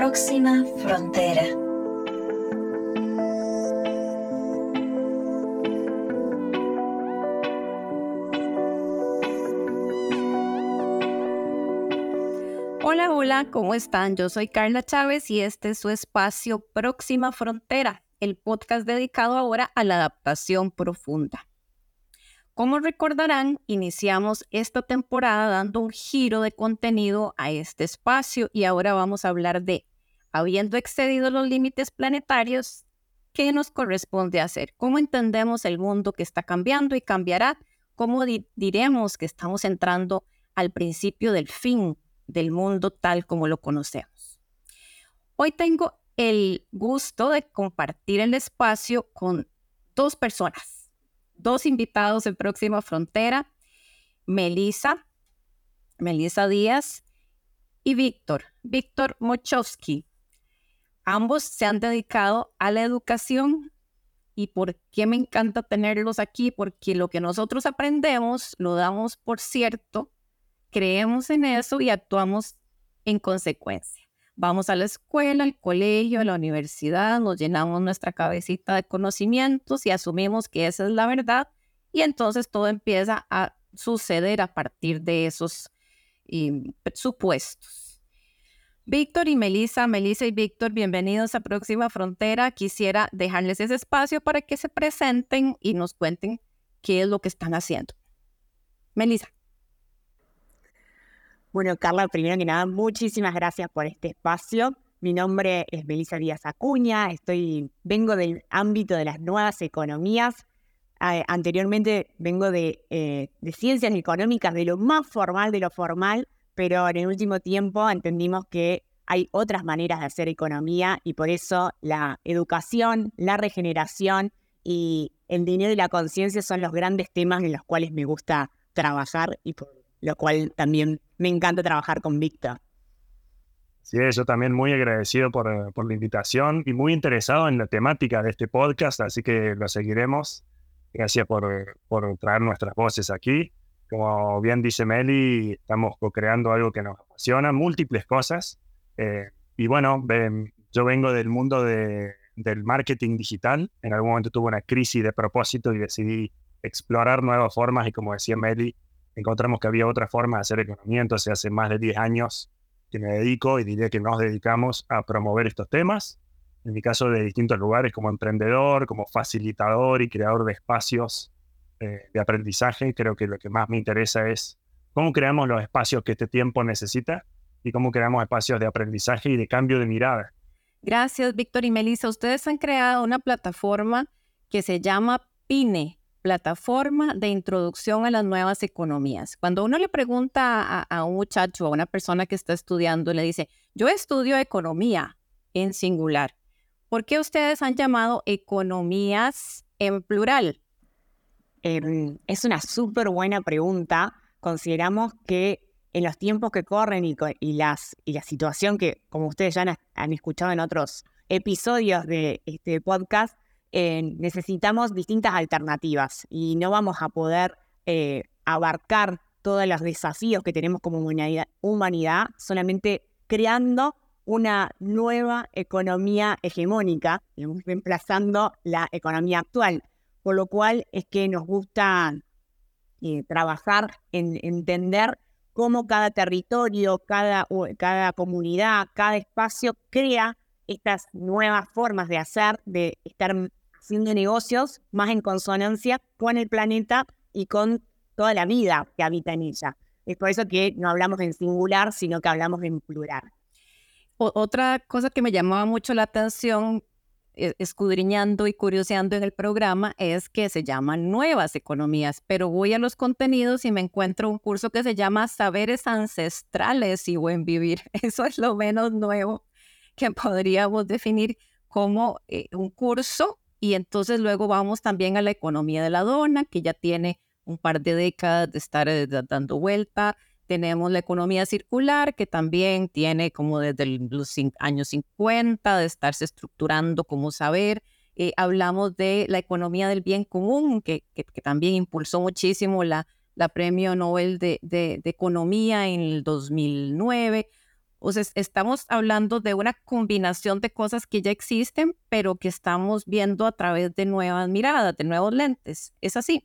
próxima frontera. Hola, hola, ¿cómo están? Yo soy Carla Chávez y este es su espacio Próxima Frontera, el podcast dedicado ahora a la adaptación profunda. Como recordarán, iniciamos esta temporada dando un giro de contenido a este espacio y ahora vamos a hablar de, habiendo excedido los límites planetarios, ¿qué nos corresponde hacer? ¿Cómo entendemos el mundo que está cambiando y cambiará? ¿Cómo diremos que estamos entrando al principio del fin del mundo tal como lo conocemos? Hoy tengo el gusto de compartir el espacio con dos personas dos invitados en Próxima Frontera, Melisa, Melisa Díaz y Víctor, Víctor Mochowski. Ambos se han dedicado a la educación y por qué me encanta tenerlos aquí, porque lo que nosotros aprendemos lo damos por cierto, creemos en eso y actuamos en consecuencia. Vamos a la escuela, al colegio, a la universidad, nos llenamos nuestra cabecita de conocimientos y asumimos que esa es la verdad y entonces todo empieza a suceder a partir de esos supuestos. Víctor y Melissa, Melissa y Víctor, bienvenidos a Próxima Frontera. Quisiera dejarles ese espacio para que se presenten y nos cuenten qué es lo que están haciendo. Melissa. Bueno, Carla, primero que nada, muchísimas gracias por este espacio. Mi nombre es Melissa Díaz Acuña, estoy, vengo del ámbito de las nuevas economías. anteriormente vengo de, eh, de ciencias económicas, de lo más formal de lo formal, pero en el último tiempo entendimos que hay otras maneras de hacer economía y por eso la educación, la regeneración y el dinero y la conciencia son los grandes temas en los cuales me gusta trabajar y por lo cual también me encanta trabajar con Víctor. Sí, yo también muy agradecido por, eh, por, la invitación y muy interesado en la temática de este podcast, así que lo seguiremos. Gracias por, por traer nuestras voces aquí. Como bien dice Meli, estamos co-creando algo que nos apasiona, múltiples cosas. Eh, y bueno, yo vengo del mundo de, del marketing digital. En algún momento tuve una crisis de propósito y decidí explorar nuevas formas y como decía Meli, encontramos que había otra forma de hacer economía, entonces hace más de 10 años que me dedico y diría que nos dedicamos a promover estos temas, en mi caso de distintos lugares como emprendedor, como facilitador y creador de espacios eh, de aprendizaje, creo que lo que más me interesa es cómo creamos los espacios que este tiempo necesita y cómo creamos espacios de aprendizaje y de cambio de mirada. Gracias, Víctor y Melissa. Ustedes han creado una plataforma que se llama PINE, plataforma de introducción a las nuevas economías. Cuando uno le pregunta a, un muchacho, a una persona que está estudiando, le dice, yo estudio economía en singular. ¿Por qué ustedes han llamado economías en plural? Em, es una súper buena pregunta. Consideramos que en los tiempos que corren y, la situación que, como ustedes ya han escuchado en otros episodios de este podcast, eh, necesitamos distintas alternativas y no vamos a poder eh, abarcar todos los desafíos que tenemos como humanidad, solamente creando una nueva economía hegemónica, reemplazando la economía actual. Por lo cual es que nos gusta eh, trabajar en entender cómo cada territorio, cada, comunidad, cada espacio crea estas nuevas formas de hacer, de estar haciendo negocios más en consonancia con el planeta y con toda la vida que habita en ella. Es por eso que no hablamos en singular, sino que hablamos en plural. otra cosa que me llamaba mucho la atención escudriñando y curioseando en el programa es que se llaman nuevas economías, pero voy a los contenidos y me encuentro un curso que se llama Saberes Ancestrales y Buen Vivir. Eso es lo menos nuevo que podríamos definir como eh, un curso y entonces luego vamos también a la economía de la dona, que ya tiene un par de décadas de estar eh, dando vuelta. Tenemos la economía circular, que también tiene como desde los años 50 de estarse estructurando como saber. Eh, hablamos de la economía del bien común, que, que, también impulsó muchísimo la, la Premio Nobel de, de, de, Economía en el 2009. O sea, estamos hablando de una combinación de cosas que ya existen, pero que estamos viendo a través de nuevas miradas, de nuevos lentes. ¿Es así?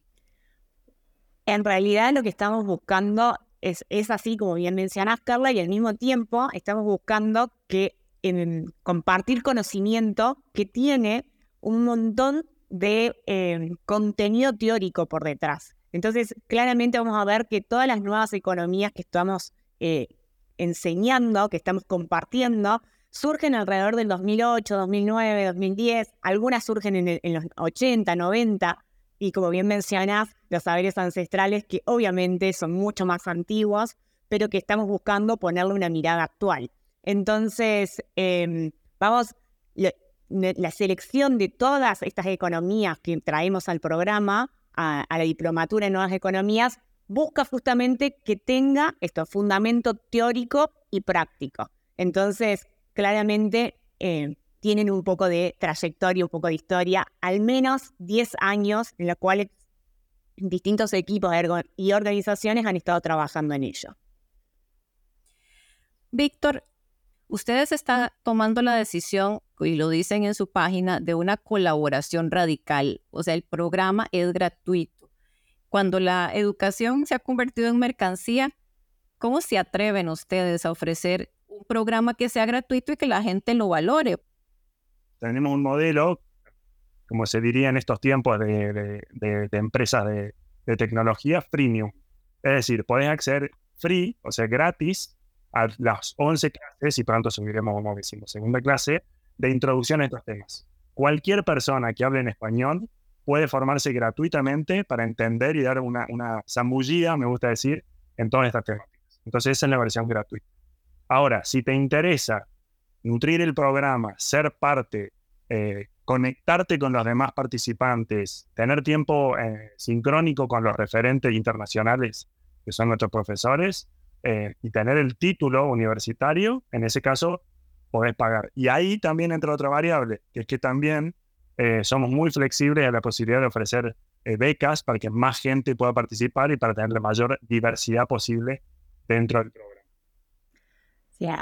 En realidad lo que estamos buscando es, es así, como bien mencionas, Carla, y al mismo tiempo estamos buscando que en, compartir conocimiento que tiene un montón de eh, contenido teórico por detrás. Entonces, claramente vamos a ver que todas las nuevas economías que estamos eh, enseñando, que estamos compartiendo, surgen alrededor del 2008, 2009, 2010, algunas surgen en, en, los 80, 90, y como bien mencionas, los saberes ancestrales que obviamente son mucho más antiguos, pero que estamos buscando ponerle una mirada actual. Entonces, eh, vamos, la, la selección de todas estas economías que traemos al programa, a, a la diplomatura en nuevas economías, busca justamente que tenga esto, fundamento teórico y práctico. Entonces, claramente eh, tienen un poco de trayectoria, un poco de historia, al menos 10 años en los cuales distintos equipos y organizaciones han estado trabajando en ello. Víctor, ustedes están tomando la decisión, y lo dicen en su página, de una colaboración radical. O sea, el programa es gratuito cuando la educación se ha convertido en mercancía, ¿cómo se atreven ustedes a ofrecer un programa que sea gratuito y que la gente lo valore? Tenemos un modelo, como se diría en estos tiempos de, empresas de, tecnología, freemium. Es decir, podés acceder free, o sea, gratis, a las 11 clases, y pronto subiremos, como decimos, segunda clase, de introducción a estos temas. Cualquier persona que hable en español puede formarse gratuitamente para entender y dar una, una zambullida, me gusta decir, en todas estas temáticas. Entonces, esa es la versión gratuita. Ahora, si te interesa nutrir el programa, ser parte, eh, conectarte con los demás participantes, tener tiempo eh, sincrónico con los referentes internacionales, que son nuestros profesores, eh, y tener el título universitario, en ese caso, podés pagar. Y ahí también entra otra variable, que es que también somos muy flexibles a la posibilidad de ofrecer becas para que más gente pueda participar y para tener la mayor diversidad posible dentro del programa.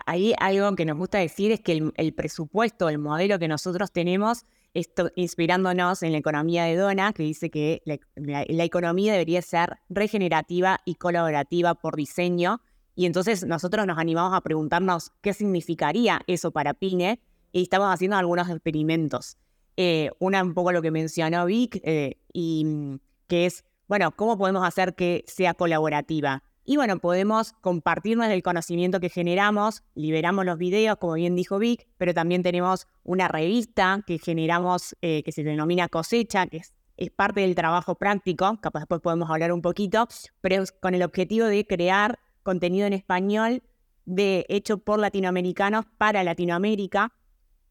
Ahí algo que nos gusta decir es que el, presupuesto, el modelo que nosotros tenemos, esto, inspirándonos en la economía de Dona, que dice que la, economía debería ser regenerativa y colaborativa por diseño. Y entonces nosotros nos animamos a preguntarnos qué significaría eso para PINE y estamos haciendo algunos experimentos. Eh, una un poco lo que mencionó Vic, eh, y mm, que es, bueno, ¿cómo podemos hacer que sea colaborativa? Y bueno, podemos compartirnos el conocimiento que generamos, liberamos los videos, como bien dijo Vic, pero también tenemos una revista que generamos eh, que se denomina Cosecha, que es, parte del trabajo práctico, capaz después podemos hablar un poquito, pero con el objetivo de crear contenido en español de, hecho por latinoamericanos para Latinoamérica,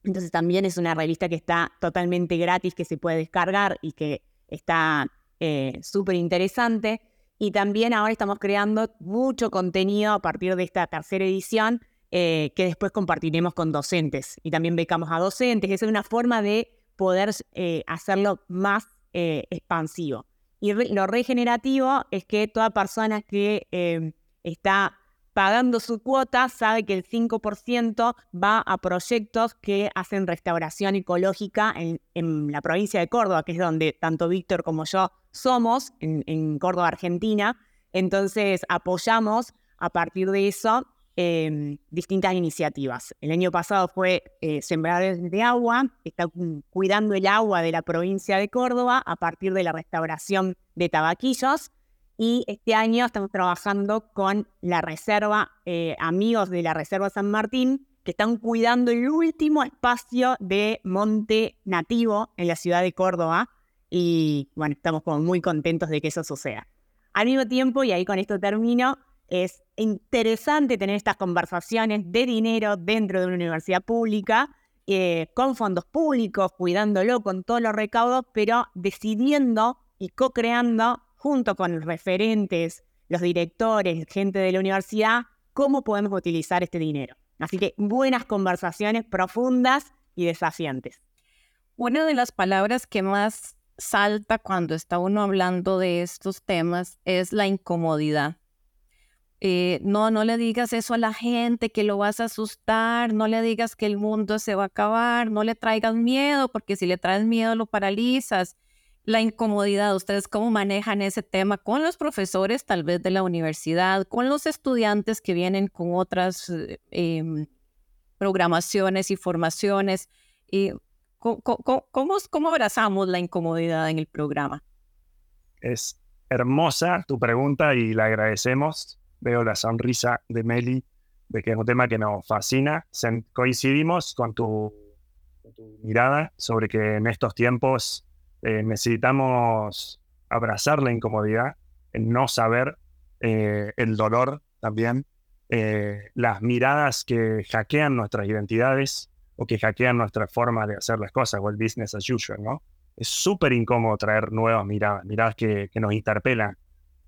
entonces también es una revista que está totalmente gratis, que se puede descargar y que está eh, súper interesante. Y también ahora estamos creando mucho contenido a partir de esta tercera edición eh, que después compartiremos con docentes. Y también becamos a docentes. Esa es una forma de poder eh, hacerlo más expansivo. Y lo regenerativo es que toda persona que está pagando su cuota, sabe que el 5% va a proyectos que hacen restauración ecológica en, la provincia de Córdoba, que es donde tanto Víctor como yo somos, en, Córdoba, Argentina. Entonces apoyamos a partir de eso em, distintas iniciativas. El año pasado fue eh, Sembradores de Agua, está cuidando el agua de la provincia de Córdoba a partir de la restauración de tabaquillos. Y este año estamos trabajando con la reserva, eh, amigos de la Reserva San Martín, que están cuidando el último espacio de monte nativo en la ciudad de Córdoba. Y bueno, estamos como muy contentos de que eso suceda. Al mismo tiempo, y ahí con esto termino, es interesante tener estas conversaciones de dinero dentro de una universidad pública, eh, con fondos públicos, cuidándolo con todos los recaudos, pero decidiendo y co-creando junto con los referentes, los directores, gente de la universidad, cómo podemos utilizar este dinero. Así que buenas conversaciones profundas y desafiantes. Una de las palabras que más salta cuando está uno hablando de estos temas es la incomodidad. eh, no, no le digas eso a la gente, que lo vas a asustar, no le digas que el mundo se va a acabar, no le traigas miedo, porque si le traes miedo lo paralizas. La incomodidad, ¿ustedes cómo manejan ese tema con los profesores tal vez de la universidad, con los estudiantes que vienen con otras eh, em, programaciones y formaciones? Y, ¿cómo, cómo abrazamos la incomodidad en el programa? Es hermosa tu pregunta y la agradecemos. Veo la sonrisa de Meli de que es un tema que nos fascina. coincidimos con tu, mirada sobre que en estos tiempos eh, necesitamos abrazar la incomodidad, el no saber, eh, el dolor también, eh, las miradas que hackean nuestras identidades o que hackean nuestra forma de hacer las cosas o el business as usual, ¿no? es súper incómodo traer nuevas miradas, miradas que, nos interpelan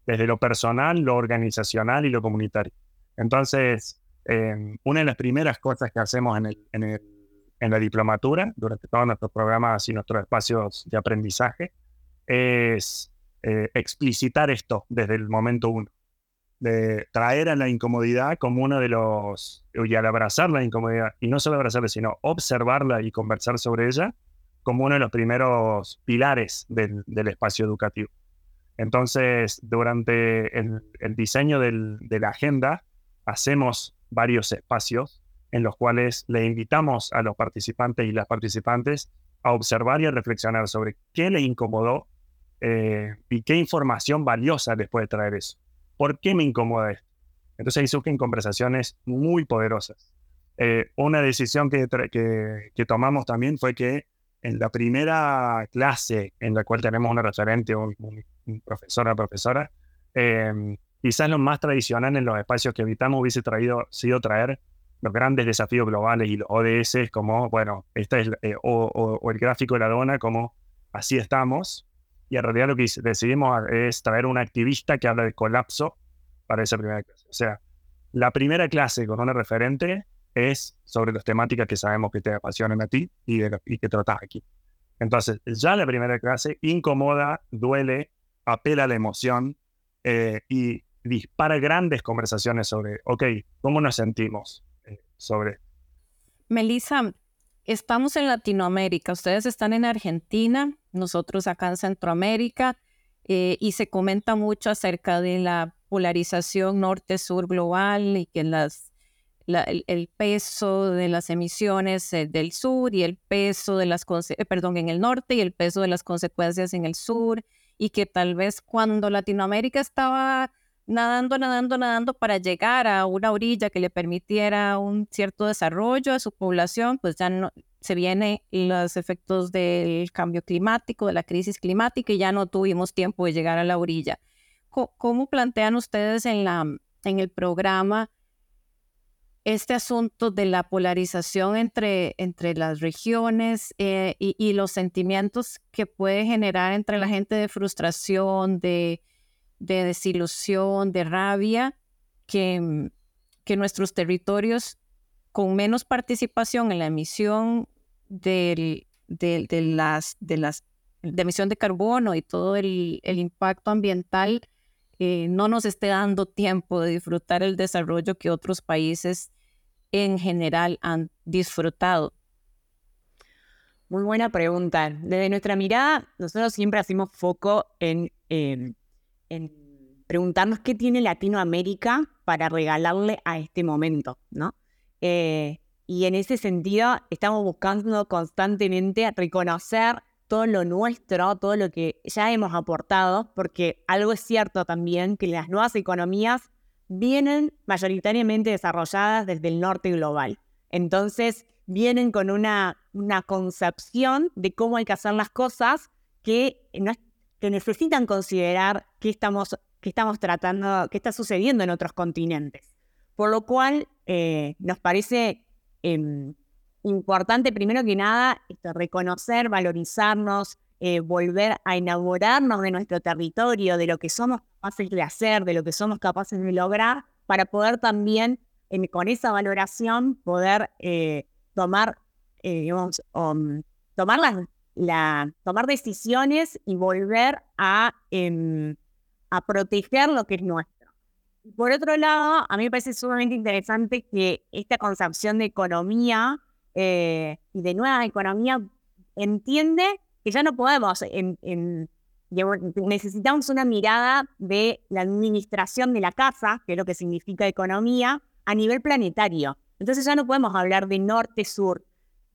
desde lo personal, lo organizacional y lo comunitario. Entonces, em, una de las primeras cosas que hacemos en, el, en, la diplomatura, durante todos nuestros programas y nuestros espacios de aprendizaje, es eh, explicitar esto desde el momento uno, de traer a la incomodidad como uno de los, y al abrazar la incomodidad, y no solo abrazarla, sino observarla y conversar sobre ella, como uno de los primeros pilares del, espacio educativo. Entonces, durante el, diseño de la agenda, hacemos varios espacios en los cuales le invitamos a los participantes y las participantes a observar y a reflexionar sobre qué les incomodó eh, y qué información valiosa les puede traer eso. ¿Por qué me incomoda esto? Entonces ahí surgen conversaciones muy poderosas. Eh, una decisión que, que tomamos también fue que en la primera clase en la cual tenemos una referente, un, un profesor o profesora, em, quizás lo más tradicional en los espacios que evitamos hubiese traído, sido traer los grandes desafíos globales y los ODS como, bueno, este es, eh, o, el gráfico de la dona como así estamos. Y en realidad lo que decidimos es traer un activista que habla de colapso para esa primera clase. O sea, la primera clase con una referente es sobre las temáticas que sabemos que te apasionan a ti y, que tratas aquí. Entonces, ya la primera clase incomoda, duele, apela a la emoción eh, y dispara grandes conversaciones sobre, ok, ¿cómo nos sentimos sobre? Melissa, estamos en Latinoamérica, ustedes están en Argentina, nosotros acá en Centroamérica, eh, y se comenta mucho acerca de la polarización norte-sur global y que las el, peso de las emisiones eh, del sur y el peso de las, eh, perdón, en el norte y el peso de las consecuencias en el sur y que tal vez cuando Latinoamérica estaba nadando, nadando, nadando para llegar a una orilla que le permitiera un cierto desarrollo a su población, pues ya no, se vienen los efectos del cambio climático, de la crisis climática y ya no tuvimos tiempo de llegar a la orilla. ¿Cómo, plantean ustedes en, la, en el programa este asunto de la polarización entre, entre las regiones eh, y, los sentimientos que puede generar entre la gente de frustración, de, desilusión, de rabia, que, mm, que, nuestros territorios con menos participación en la emisión de, las, de las de emisión de carbono y todo el, impacto ambiental eh, no nos esté dando tiempo de disfrutar el desarrollo que otros países en general han disfrutado? Muy buena pregunta. Desde nuestra mirada, nosotros siempre hacemos foco en, em, preguntarnos qué tiene Latinoamérica para regalarle a este momento, ¿no? Eh, y en ese sentido, estamos buscando constantemente reconocer todo lo nuestro, todo lo que ya hemos aportado, porque algo es cierto también, que las nuevas economías vienen mayoritariamente desarrolladas desde el norte global. Entonces, vienen con una, una concepción de cómo hay que hacer las cosas que, que necesitan considerar qué estamos, estamos tratando, qué está sucediendo en otros continentes. Por lo cual, eh, nos parece em, importante, primero que nada, reconocer, valorizarnos, eh, volver a enamorarnos de nuestro territorio, de lo que somos capaces de hacer, de lo que somos capaces de lograr, para poder también, con esa valoración, poder eh, tomar, eh, um, tomar, la, tomar decisiones y volver a, em, a proteger lo que es nuestro. Por otro lado, a mí me parece sumamente interesante que esta concepción de economía eh, y de nueva economía entiende que ya no podemos, necesitamos una mirada de la administración de la casa, que es lo que significa economía, a nivel planetario. Entonces ya no podemos hablar de norte-sur.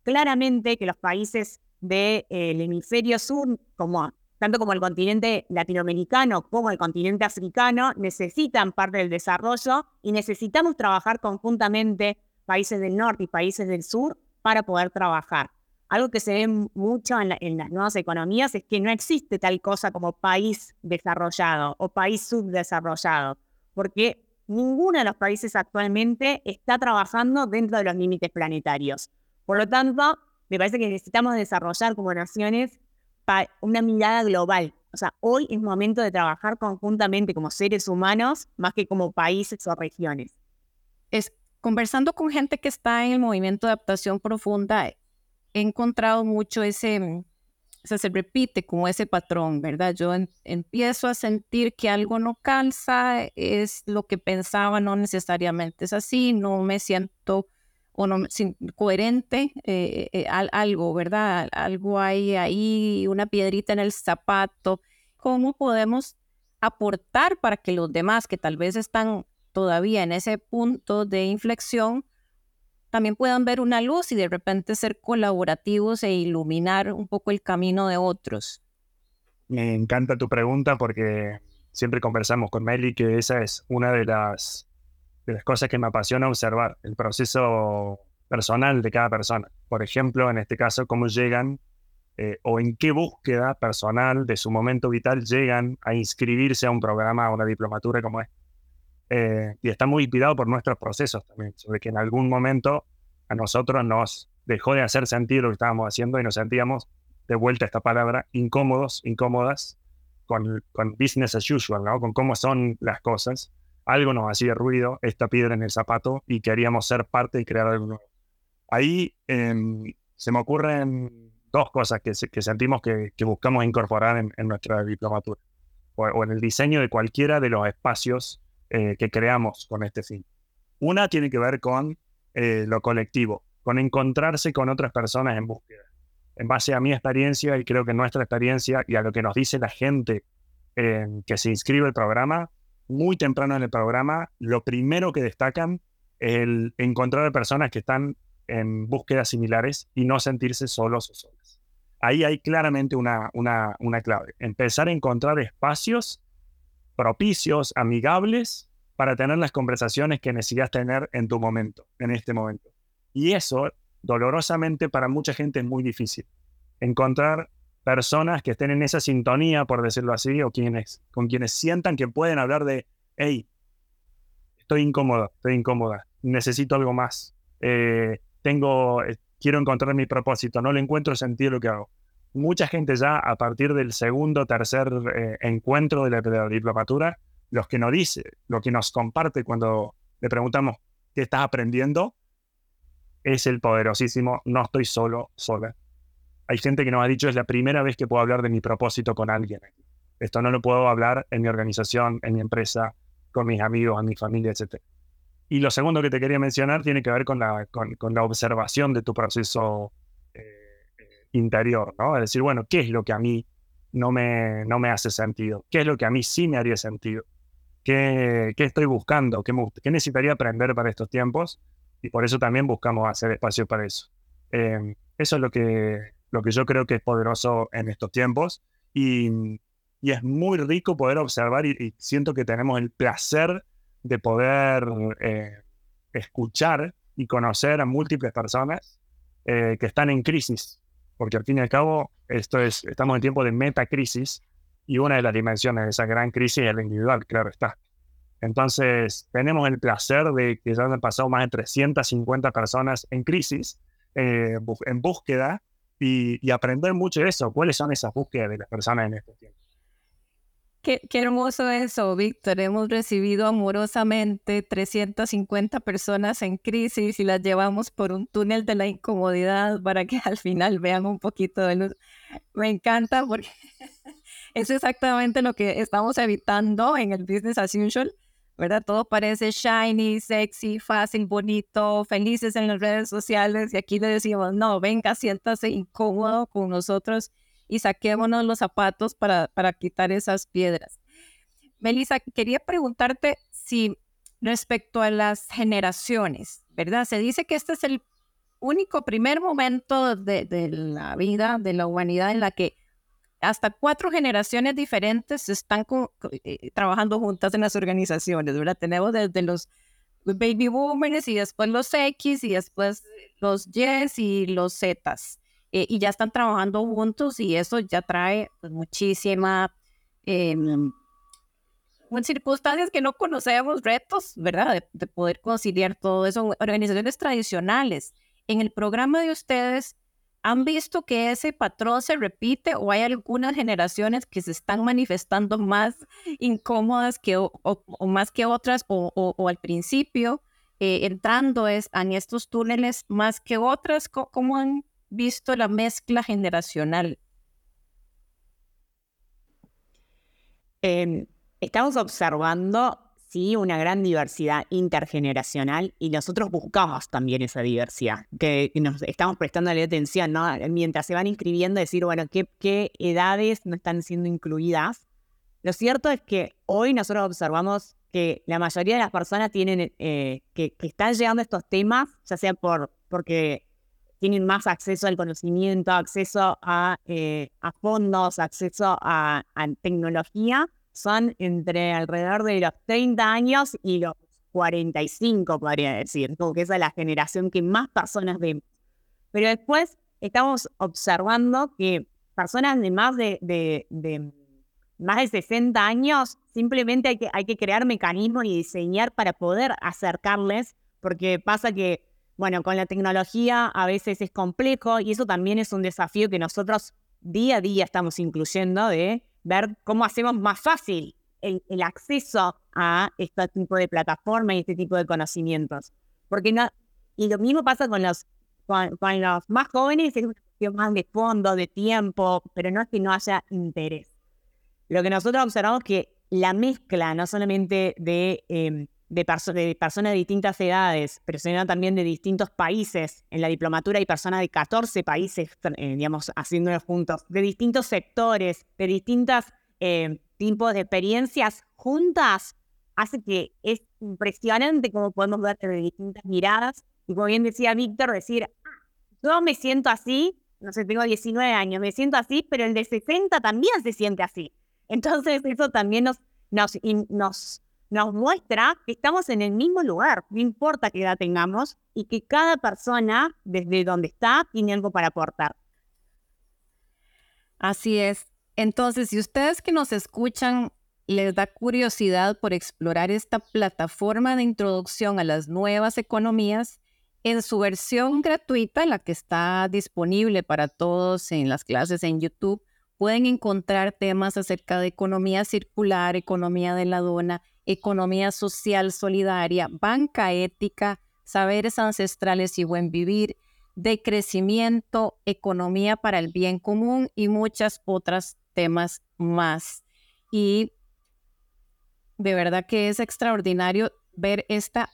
Claramente que los países del hemisferio sur, como tanto como el continente latinoamericano como el continente africano, necesitan parte del desarrollo y necesitamos trabajar conjuntamente países del norte y países del sur para poder trabajar. Algo que se ve mucho en, en, las nuevas economías es que no existe tal cosa como país desarrollado o país subdesarrollado, porque ninguno de los países actualmente está trabajando dentro de los límites planetarios. Por lo tanto, me parece que necesitamos desarrollar como naciones una mirada global. O sea, hoy es momento de trabajar conjuntamente como seres humanos más que como países o regiones. Es, conversando con gente que está en el movimiento de adaptación profunda, he encontrado mucho ese, mm, o sea, se repite como ese patrón, ¿verdad? Yo empiezo a sentir que algo no calza, es lo que pensaba, no necesariamente es así, no me siento o no, coherente, eh, eh, algo, ¿verdad? Algo hay ahí, una piedrita en el zapato. ¿Cómo podemos aportar para que los demás que tal vez están todavía en ese punto de inflexión también puedan ver una luz y de repente ser colaborativos e iluminar un poco el camino de otros? Me encanta tu pregunta porque siempre conversamos con Meli que esa es una de las de las cosas que me apasiona observar, el proceso personal de cada persona. Por ejemplo, en este caso, cómo llegan eh, o en qué búsqueda personal de su momento vital llegan a inscribirse a un programa, a una diplomatura como es. Eh, y está muy inspirado por nuestros procesos también, sobre que en algún momento a nosotros nos dejó de hacer sentido lo que estábamos haciendo y nos sentíamos, de vuelta a esta palabra, incómodos, incómodas con, con business as usual, ¿no? con cómo son las cosas algo nos hacía ruido, esta piedra en el zapato, y queríamos ser parte y crear algo nuevo. Ahí em, se me ocurren dos cosas que, sentimos que, buscamos incorporar en, nuestra diplomatura, o, en el diseño de cualquiera de los espacios eh, que creamos con este fin. Una tiene que ver con eh, lo colectivo, con encontrarse con otras personas en búsqueda. En base a mi experiencia y creo que nuestra experiencia y a lo que nos dice la gente em, que se inscribe al programa, muy temprano en el programa, lo primero que destacan es el encontrar a personas que están en búsquedas similares y no sentirse solos o solas. Ahí hay claramente una, una, una clave. Empezar a encontrar espacios propicios, amigables, para tener las conversaciones que necesitas tener en tu momento, en este momento. Y eso, dolorosamente, para mucha gente es muy difícil. Encontrar personas que estén en esa sintonía, por decirlo así, o quienes, con quienes sientan que pueden hablar de, hey, estoy incómoda, estoy incómoda, necesito algo más, eh, tengo, eh, quiero encontrar mi propósito, no le encuentro sentido lo que hago. Mucha gente ya a partir del segundo, tercer eh, encuentro de la, de diplomatura, los que nos dice, lo que nos comparte cuando le preguntamos qué estás aprendiendo, es el poderosísimo, no estoy solo, sola, hay gente que nos ha dicho es la primera vez que puedo hablar de mi propósito con alguien. Esto no lo puedo hablar en mi organización, en mi empresa, con mis amigos, en mi familia, etc. Y lo segundo que te quería mencionar tiene que ver con la, con, la observación de tu proceso eh, interior, ¿no? Es decir, bueno, ¿qué es lo que a mí no me, no me hace sentido? ¿Qué es lo que a mí sí me haría sentido? ¿Qué, qué estoy buscando? ¿Qué, ¿Qué, necesitaría aprender para estos tiempos? Y por eso también buscamos hacer espacio para eso. Eh, eso es lo que, lo que yo creo que es poderoso en estos tiempos. Y, es muy rico poder observar y, siento que tenemos el placer de poder eh, escuchar y conocer a múltiples personas eh, que están en crisis, porque al fin y al cabo esto es, estamos en tiempo de metacrisis y una de las dimensiones de esa gran crisis es la individual, claro está. Entonces, tenemos el placer de que ya han pasado más de 350 personas en crisis, eh, en búsqueda y, aprender mucho de eso. ¿Cuáles son esas búsquedas de las personas en estos tiempos? Qué, qué, hermoso eso, Víctor. Hemos recibido amorosamente 350 personas en crisis y las llevamos por un túnel de la incomodidad para que al final vean un poquito de luz. Me encanta porque es exactamente lo que estamos evitando en el Business As Usual, ¿verdad? Todo parece shiny, sexy, fácil, bonito, felices en las redes sociales y aquí le decimos, no, venga, siéntase incómodo con nosotros y saquémonos los zapatos para, para quitar esas piedras. Melissa, quería preguntarte si respecto a las generaciones, ¿verdad? Se dice que este es el único primer momento de, de la vida de la humanidad en la que hasta cuatro generaciones diferentes están eh, trabajando juntas en las organizaciones, ¿verdad? Tenemos desde los baby boomers y después los X y después los Y y los Z. Eh, y ya están trabajando juntos y eso ya trae pues, muchísima eh, circunstancias que no conocemos, retos, ¿verdad? De, de poder conciliar todo eso. Organizaciones tradicionales. En el programa de ustedes, ¿Han visto que ese patrón se repite o hay algunas generaciones que se están manifestando más incómodas que, o, más que otras o, al principio eh, entrando es, en estos túneles más que otras? ¿Cómo han visto la mezcla generacional? Em, estamos observando sí una gran diversidad intergeneracional y nosotros buscamos también esa diversidad, que nos estamos prestando atención, ¿no? Mientras se van inscribiendo, decir, bueno, ¿qué, edades no están siendo incluidas? Lo cierto es que hoy nosotros observamos que la mayoría de las personas tienen, eh, que, están llegando a estos temas, ya sea por, porque tienen más acceso al conocimiento, acceso a, eh, fondos, acceso a tecnología, son entre alrededor de los 30 años y los 45, podría decir, como que esa es la generación que más personas ven. Pero después estamos observando que personas de más de, de, más de 60 años, simplemente hay que, hay que crear mecanismos y diseñar para poder acercarles, porque pasa que, bueno, con la tecnología a veces es complejo y eso también es un desafío que nosotros día a día estamos incluyendo de ver cómo hacemos más fácil el, acceso a este tipo de plataformas y este tipo de conocimientos. Porque no, y lo mismo pasa con los, con, los más jóvenes, es una cuestión más de fondo, de tiempo, pero no es que no haya interés. Lo que nosotros observamos es que la mezcla, no solamente de, em, de, de, personas de distintas edades, pero sino también de distintos países. En la diplomatura hay personas de 14 países, eh, digamos, haciéndolo juntos, de distintos sectores, de distintos eh, tipos de experiencias juntas, hace que es impresionante cómo podemos ver de distintas miradas. Y como bien decía Víctor, decir, ah, yo me siento así, no sé, tengo 19 años, me siento así, pero el de 60 también se siente así. Entonces eso también nos, nos, nos nos muestra que estamos en el mismo lugar, no importa qué edad tengamos, y que cada persona, desde donde está, tiene algo para aportar. Así es. Entonces, si ustedes que nos escuchan les da curiosidad por explorar esta plataforma de introducción a las nuevas economías, en su versión gratuita, la que está disponible para todos en las clases en YouTube, pueden encontrar temas acerca de economía circular, economía de la dona, economía social solidaria, banca ética, saberes ancestrales y buen vivir, de crecimiento, economía para el bien común y muchos otros temas más. Y de verdad que es extraordinario ver esta,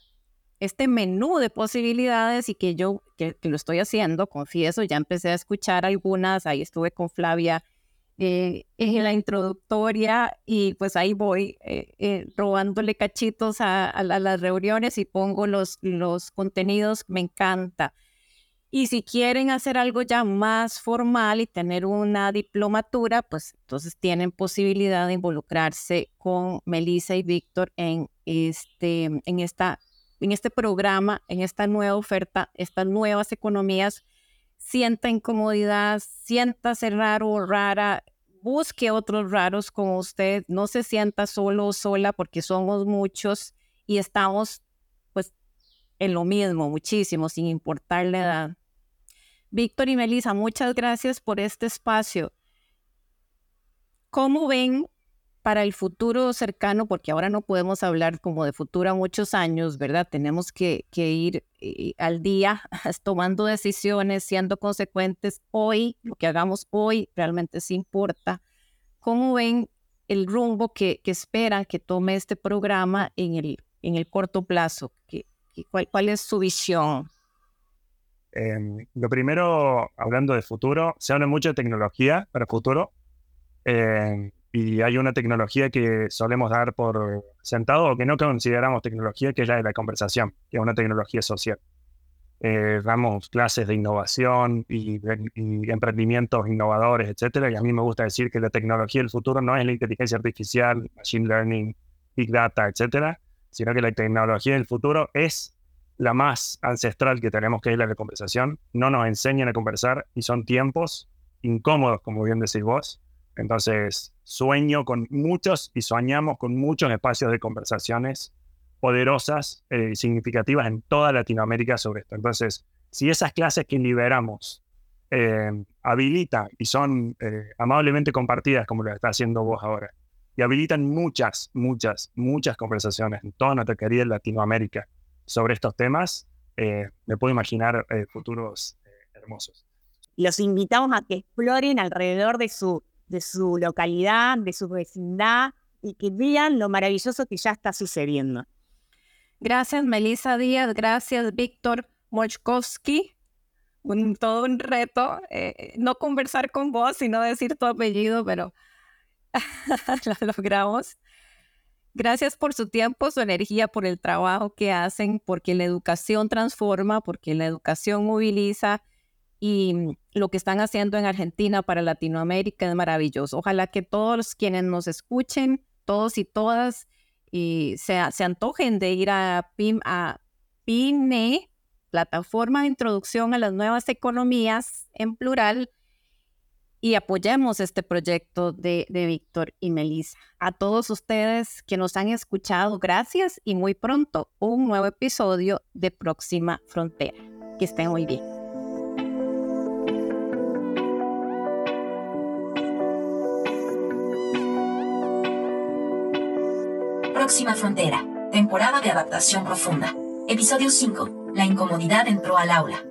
este menú de posibilidades y que yo que lo estoy haciendo, confieso, ya empecé a escuchar algunas, ahí estuve con Flavia eh, en la introductoria y pues ahí voy eh, eh, robándole cachitos a, las reuniones y pongo los, los contenidos, me encanta. Y si quieren hacer algo ya más formal y tener una diplomatura, pues entonces tienen posibilidad de involucrarse con Melissa y Víctor en este, en, esta, en este programa, en esta nueva oferta, estas nuevas economías sienta incomodidad, sienta ser raro o rara, busque otros raros como usted, no se sienta solo o sola porque somos muchos y estamos pues en lo mismo, muchísimo, sin importar la edad. Víctor y Melissa, muchas gracias por este espacio. ¿Cómo ven para el futuro cercano, porque ahora no podemos hablar como de futuro a muchos años, ¿verdad? Tenemos que, ir eh, al día tomando decisiones, siendo consecuentes hoy, lo que hagamos hoy realmente sí importa. ¿Cómo ven el rumbo que, esperan que tome este programa en el, en el corto plazo? ¿Qué, cuál, ¿Cuál es su visión? Em, lo primero, hablando de futuro, se habla mucho de tecnología para futuro. Em, y hay una tecnología que solemos dar por sentado o que no consideramos tecnología, que es la de la conversación, que es una tecnología social. Eh, damos clases de innovación y, emprendimientos innovadores, etcétera, y a mí me gusta decir que la tecnología del futuro no es la inteligencia artificial, machine learning, big data, etcétera, sino que la tecnología del futuro es la más ancestral que tenemos, que es la de conversación. No nos enseñan a conversar y son tiempos incómodos, como bien decís vos. Entonces, sueño con muchos y soñamos con muchos espacios de conversaciones poderosas eh, y significativas en toda Latinoamérica sobre esto. Entonces, si esas clases que liberamos eh, habilitan y son eh, amablemente compartidas, como lo está haciendo vos ahora, y habilitan muchas, muchas, muchas conversaciones en toda nuestra querida Latinoamérica sobre estos temas, me puedo imaginar futuros hermosos. Los invitamos a que exploren alrededor de su de su localidad, de su vecindad y que vean lo maravilloso que ya está sucediendo. Gracias, Melissa Díaz. Gracias, Víctor Mochkowski. Un, todo un reto, eh, no conversar con vos, sino decir tu apellido, pero lo logramos. Gracias por su tiempo, su energía, por el trabajo que hacen, porque la educación transforma, porque la educación moviliza y lo que están haciendo en Argentina para Latinoamérica es maravilloso. Ojalá que todos quienes nos escuchen, todos y todas, se, antojen de ir a PINE, Plataforma de Introducción a las Nuevas Economías en plural, y apoyemos este proyecto de, de Víctor y Melissa. A todos ustedes que nos han escuchado, gracias y muy pronto un nuevo episodio de Próxima Frontera. Que estén muy bien. Próxima Frontera, temporada de adaptación profunda. Episodio 5. La incomodidad entró al aula.